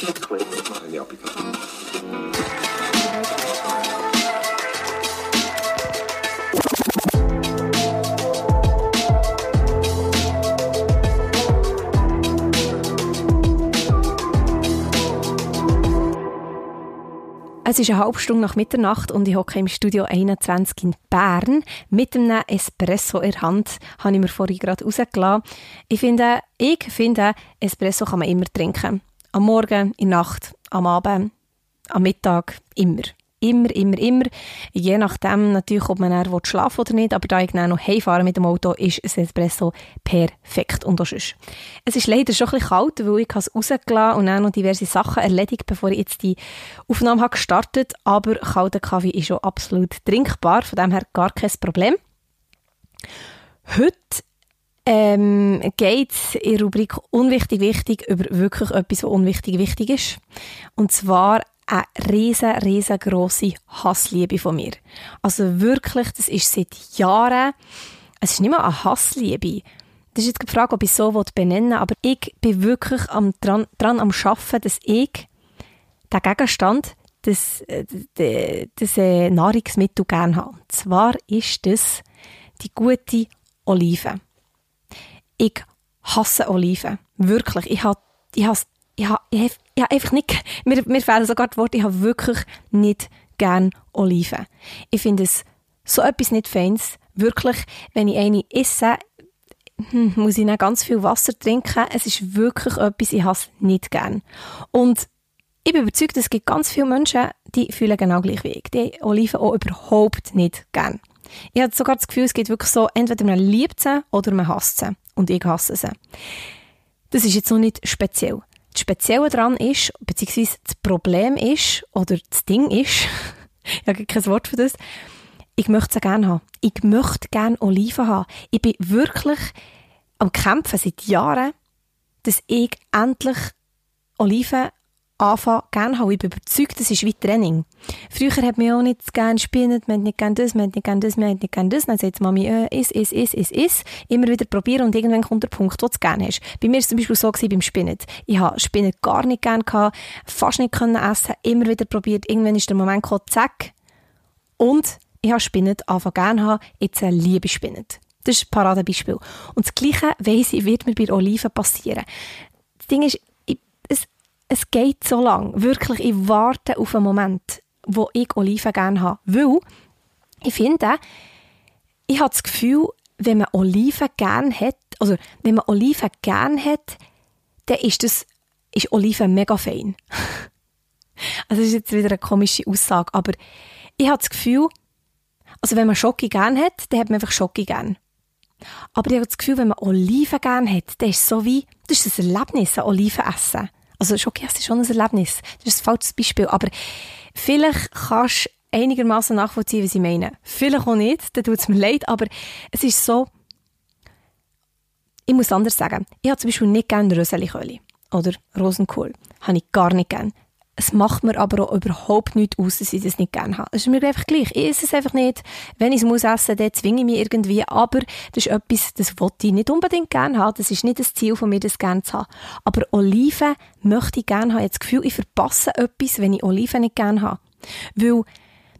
Ja, Pikachu. Es ist eine halbe Stunde nach Mitternacht und ich hocke im Studio 21 in Bern. Mit einem Espresso in der Hand habe ich mir vorhin gerade rausgelassen. Ich finde, ich finde, Espresso kann man immer trinken. Am Morgen, in der Nacht, am Abend, am Mittag, immer. Immer, immer, immer. Je nachdem natürlich, ob man dann schlafen oder nicht. Aber da ich noch heimfahre mit dem Auto, ist ein Espresso perfekt. Und auch sonst. Es ist leider schon ein bisschen kalt, weil ich es rausgelassen und dann noch diverse Sachen erledigt, bevor ich jetzt die Aufnahme habe gestartet Aber kalter Kaffee ist schon absolut trinkbar. Von dem her gar kein Problem. Heute ähm, geht es in der Rubrik Unwichtig Wichtig über wirklich etwas, was unwichtig wichtig ist. Und zwar eine riesen, riesengroße Hassliebe von mir. Also wirklich, das ist seit Jahren, es ist nicht mal eine Hassliebe. Das ist jetzt die Frage, ob ich so benennen will, aber ich bin wirklich am, dran, dran am Arbeiten, dass ich den Gegenstand, das, äh, das, das äh, Nahrungsmittel gerne habe. Und zwar ist das die gute Olive. Ich hasse Oliven. Wirklich. Ich habe ich has, ich ha, ich ha, ich ha einfach nicht, mir, mir fehlen sogar die Worte, ich habe wirklich nicht gern Oliven. Ich finde es so etwas nicht Feins. Wirklich, wenn ich eine esse, hm, muss ich dann ganz viel Wasser trinken. Es ist wirklich etwas, ich habe es nicht gern. Und ich bin überzeugt, es gibt ganz viele Menschen, die fühlen genau gleich wie ich. Die Oliven auch überhaupt nicht gern. Ich habe sogar das Gefühl, es geht wirklich so, entweder man liebt sie oder man hasst sie. Und ich hasse sie. Das ist jetzt noch nicht speziell. Das Spezielle daran ist, beziehungsweise das Problem ist, oder das Ding ist, ich habe kein Wort für das, ich möchte sie gerne haben. Ich möchte gerne Oliven haben. Ich bin wirklich am Kämpfen seit Jahren, dass ich endlich Oliven anfangen gerne haben. Ich bin überzeugt, das ist wie Training. Früher hat man auch nicht gerne Spinnen, man hat nicht gerne das, man hat nicht gerne das, man hat nicht gerne das. Dann sagt Mami, äh, is, is, is, is, is. Immer wieder probieren und irgendwann kommt der Punkt, wo du es gerne hast. Bei mir war es zum Beispiel so beim Spinnen. Ich habe Spinnen gar nicht gerne gehabt, fast nicht können essen, immer wieder probiert. Irgendwann ist der Moment gekommen, zack. Und ich habe Spinnen anfangen gerne haben, jetzt liebe ich Spinnen. Das ist ein Paradebeispiel. Und das Gleiche, weiss ich, wird mir bei Oliven passieren. Das Ding ist, es geht so lang. Wirklich, ich warte auf einen Moment, wo ich Oliven gerne habe. Weil, ich finde, ich habe das Gefühl, wenn man Oliven gerne hat, also wenn man Oliven gerne hat, dann ist das, ist Oliven mega fein. also das ist jetzt wieder eine komische Aussage, aber ich habe das Gefühl, also wenn man Schoki gerne hat, dann hat man einfach Schoki gerne. Aber ich habe das Gefühl, wenn man Oliven gerne hat, dann ist es so wie, das ist ein Erlebnis, ein Oliven essen. Also Schokies ist schon ein Erlebnis. Das ist ein falsches Beispiel. Aber vielleicht kannst du einigermaßen nachvollziehen, was ich meine. Vielleicht auch nicht, dann tut es mir leid, aber es ist so, ich muss anders sagen. Ich habe zum Beispiel nicht gerne Röseliköli oder Rosenkohl. Habe ich gar nicht gerne. Es macht mir aber auch überhaupt nichts aus, dass ich das nicht gerne habe. Es ist mir einfach gleich. Ich esse es einfach nicht. Wenn ich es muss essen, dann zwinge ich mich irgendwie. Aber das ist etwas, das wollte ich nicht unbedingt gerne haben. Das ist nicht das Ziel von mir, das gerne zu haben. Aber Oliven möchte ich gerne haben. Ich habe das Gefühl, ich verpasse etwas, wenn ich Oliven nicht gerne habe. Weil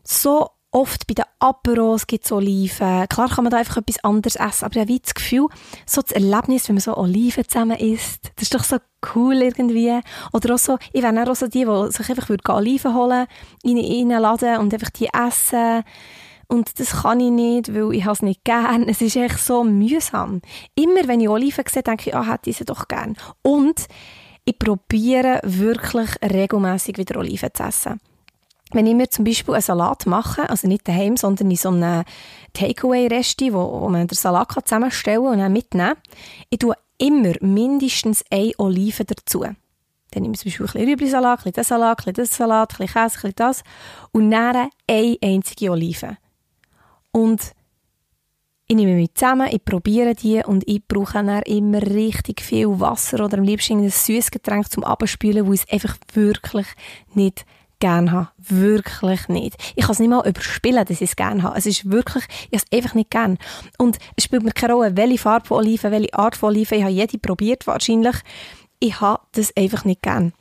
so oft bei den Aperos gibt es Oliven. Klar kann man da einfach etwas anderes essen, aber ich habe das Gefühl, so das Erlebnis, wenn man so Oliven zusammen isst, das ist doch so cool irgendwie. Oder auch so, ich wäre auch so die, die sich einfach Oliven holen in, in einen Laden und einfach die essen. Und das kann ich nicht, weil ich es nicht gern. Es ist echt so mühsam. Immer wenn ich Oliven sehe, denke ich, ah, hätte ich sie doch gern. Und ich probiere wirklich regelmäßig wieder Oliven zu essen wenn ich mir zum Beispiel einen Salat mache, also nicht daheim, sondern in so einem Takeaway-Resti, wo, wo man den Salat kann zusammenstellen und dann mitnehmen ich tue immer mindestens eine Olive dazu. Dann nehme ich zum Beispiel ein bisschen Rüblisalat, ein bisschen Salat, ein bisschen das Salat, ein bisschen Käse, ein bisschen das und dann eine einzige Olive. Und ich nehme mich zusammen, ich probiere die und ich brauche dann immer richtig viel Wasser oder am liebsten ein süßes Getränk zum Abspülen, wo ich es einfach wirklich nicht gerne habe. Wirklich nicht. Ich kann es nicht mal überspielen, dass ich es gerne habe. Es ist wirklich, ich habe es einfach nicht gerne. Und es spielt mir keine Rolle, welche Farbe von Oliven, welche Art von Oliven. Ich habe jede probiert wahrscheinlich. Ich habe das einfach nicht gern.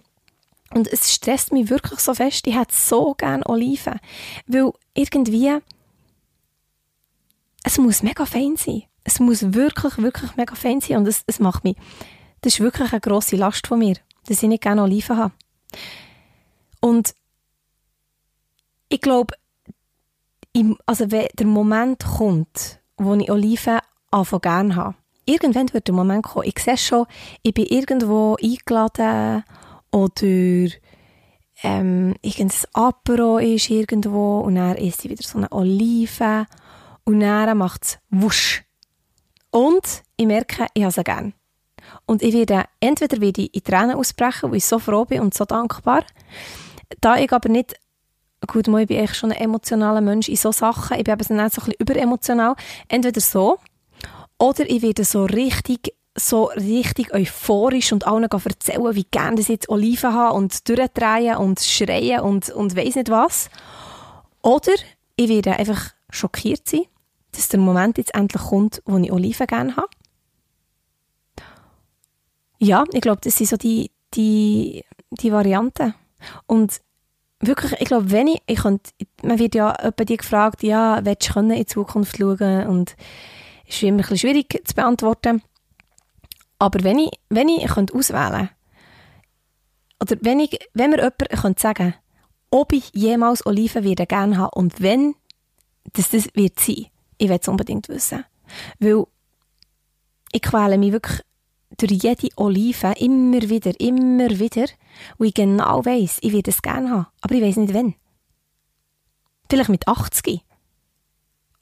Und es stresst mich wirklich so fest. Ich hätte so gerne Oliven. Weil irgendwie, es muss mega fein sein. Es muss wirklich, wirklich mega fein sein. Und es, es macht mich, das ist wirklich eine grosse Last von mir, dass ich nicht gerne Oliven habe. Und ich glaube, also wenn der Moment kommt, wo ich Oliven anfangen gerne habe, irgendwann wird der Moment kommen. Ich sehe schon, ich bin irgendwo eingeladen oder ähm, irgendein Apero ist irgendwo und dann isst wieder so eine Olive und dann macht es wusch. Und ich merke, ich habe sie gerne. Und ich werde, entweder werde ich in Tränen ausbrechen, weil ich so froh bin und so dankbar. Da ich aber nicht, gut, mal, ich bin eigentlich schon ein emotionaler Mensch in so Sachen, ich bin aber so ein bisschen überemotional, entweder so, oder ich werde so richtig so richtig euphorisch und allen erzählen, wie gerne ich jetzt Oliven habe und durchdrehen und schreien und, und weiss nicht was. Oder ich werde einfach schockiert sein, dass der Moment jetzt endlich kommt, wo ich Oliven gerne habe. Ja, ich glaube, das sind so die, die, die Varianten. Und wirklich, ich glaube, wenn ich, ich könnte, man wird ja etwa die gefragt, ja, willst du in Zukunft schauen und ist immer ein bisschen schwierig zu beantworten. Aber wenn ich, wenn ich könnte auswählen oder wenn, ich, wenn mir jemand könnte sagen ob ich jemals Oliven werde gerne haben und wenn, dass das wird sein, ich will es unbedingt wissen. Weil ich quäle mich wirklich durch jede Olive immer wieder, immer wieder, wo ich genau weiss, ich werde es gerne haben, aber ich weiss nicht wann. Vielleicht mit 80.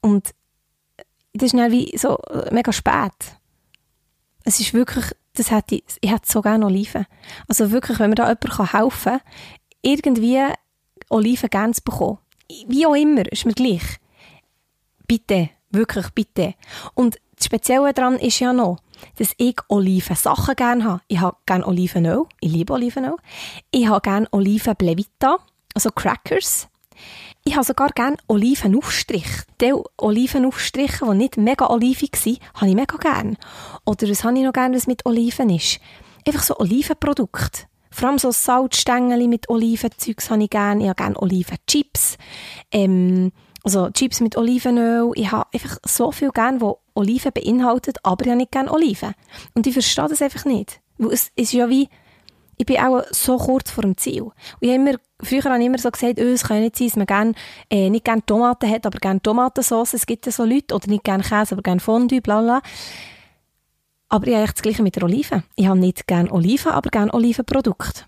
Und das ist dann wie so mega spät. Es ist wirklich, das hätte ich, ich hätte so gerne Oliven. Also wirklich, wenn mir da jemand helfen kann, irgendwie Oliven gerne zu bekommen. Wie auch immer, ist mir gleich. Bitte, wirklich bitte. Und das Spezielle daran ist ja noch, dass ich Olivensachen gerne habe. Ich habe gerne Olivenöl, ich liebe Olivenöl. Ich habe gerne Olivenblevita, also Crackers. Ich habe sogar gerne Olivenaufstrich. Die Olivenaufstriche, die nicht mega olivig sind, habe ich mega gerne. Oder was habe ich noch gerne, was mit Oliven ist? Einfach so Olivenprodukte. Vor allem so Salzstängel mit Olivenzeugs habe ich gerne. Ich habe gerne Olivenchips. Ähm, also Chips mit Olivenöl. Ich habe einfach so viel gerne, wo Oliven beinhaltet, aber ich habe nicht gerne Oliven. Und ich verstehe das einfach nicht. Weil es ist ja wie, ich bin auch so kurz vor dem Ziel. Und ich immer, früher habe ich immer so gesagt, oh, es kann nicht sein, dass man gern, äh, nicht gerne Tomaten hat, aber gerne Tomatensauce. Es gibt ja so Leute, oder nicht gerne Käse, aber gerne Fondue, bla bla. Aber ich habe das Gleiche mit der Oliven. Ich habe nicht gerne Oliven, aber gerne Olivenprodukte.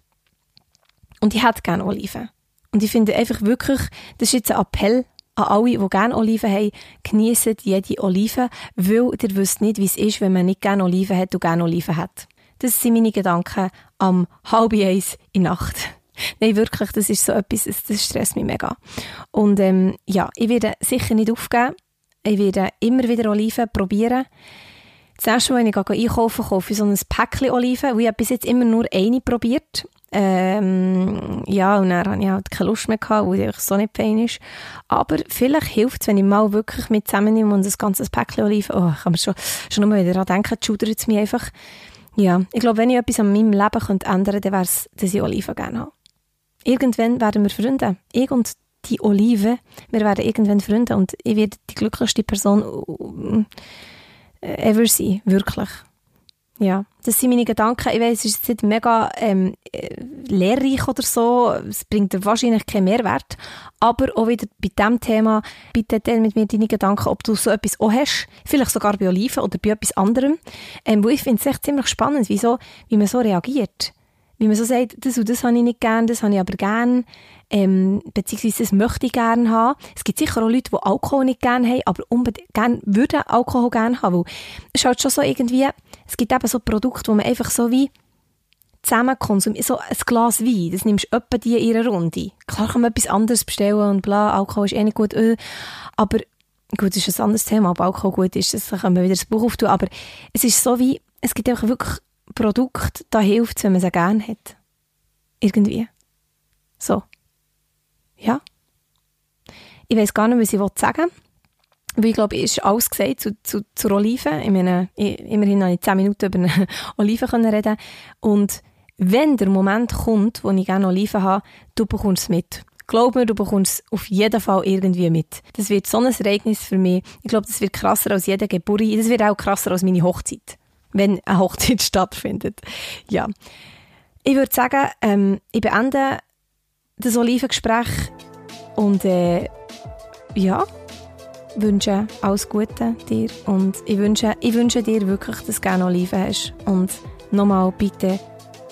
Und ich hätte gerne Oliven. Und ich finde einfach wirklich, das ist jetzt ein Appell an alle, die gerne Oliven haben, genießen jede Olive, weil ihr wisst nicht, wie es ist, wenn man nicht gerne Oliven hat und gerne Oliven hat. Das sind meine Gedanken am halb eins in Nacht. Nein, wirklich, das ist so etwas, das stresst mich mega. Und ähm, ja, ich werde sicher nicht aufgeben. Ich werde immer wieder Oliven probieren. Das nächste Mal, wenn ich einkaufe, kaufe ich so ein Päckchen Oliven, weil ich bis jetzt immer nur eine probiert. Ähm, ja, und dann hatte ich halt keine Lust mehr, gehabt, weil es so nicht fein ist. Aber vielleicht hilft es, wenn ich mal wirklich mit zusammennehme und ein ganzes Päckchen Oliven, oh, ich kann mir schon, schon nur wieder daran denken, schudert es mich einfach. Ja, ich glaube, wenn ich etwas an meinem Leben könnte ändern könnte, dann wäre es, dass ich Oliven gerne habe. Irgendwann werden wir Freunde. Ich und die Oliven, wir werden irgendwann Freunde und ich werde die glücklichste Person äh, ever sein, wirklich. Ja, das sind meine Gedanken. Ich weiß, es ist nicht mega ähm, äh, lehrreich oder so. Es bringt wahrscheinlich keinen Mehrwert. Aber auch wieder bei diesem Thema, bitte teile mit mir deine Gedanken, ob du so etwas auch hast. Vielleicht sogar bei Oliven oder bei etwas anderem. Ähm, wo ich finde es echt ziemlich spannend, wieso, wie man so reagiert. Wie man so sagt, das und das habe ich nicht gern, das habe ich aber gern. Ähm, beziehungsweise das möchte ich gerne haben. Es gibt sicher auch Leute, die Alkohol nicht gerne haben, aber unbedingt gern, würden Alkohol gerne haben. Weil es ist halt schon so irgendwie, es gibt eben so Produkte, wo man einfach so wie zusammen konsumiert. So ein Glas Wein, das nimmst du etwa die in ihrer Runde. Klar kann man etwas anderes bestellen und bla, Alkohol ist eh nicht gut, äh, aber gut, das ist ein anderes Thema, ob Alkohol gut ist, das können wir wieder das Buch auftun, aber es ist so wie, es gibt einfach wirklich Produkte, da hilft es, wenn man sie gerne hat. Irgendwie. So. Ja. Ich weiß gar nicht, was ich sagen will. Weil ich glaube, es ist alles gesagt zu, zu, zur Olive. Ich meine, ich, immerhin habe ich zehn Minuten über eine Olive reden Und wenn der Moment kommt, wo ich gerne Oliven habe, du bekommst es mit. Glaub mir, du bekommst es auf jeden Fall irgendwie mit. Das wird so ein Ereignis für mich. Ich glaube, das wird krasser als jede Geburt. Das wird auch krasser als meine Hochzeit. Wenn eine Hochzeit stattfindet. Ja. Ich würde sagen, ähm, ich beende das Olivengespräch und äh, ja, wünsche alles Gute dir und ich wünsche, ich wünsche dir wirklich, dass du gerne Oliven hast und nochmal bitte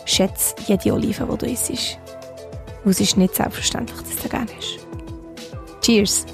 schätze jede Olive, die du isst. Es ist nicht selbstverständlich, dass du gerne hast. Cheers!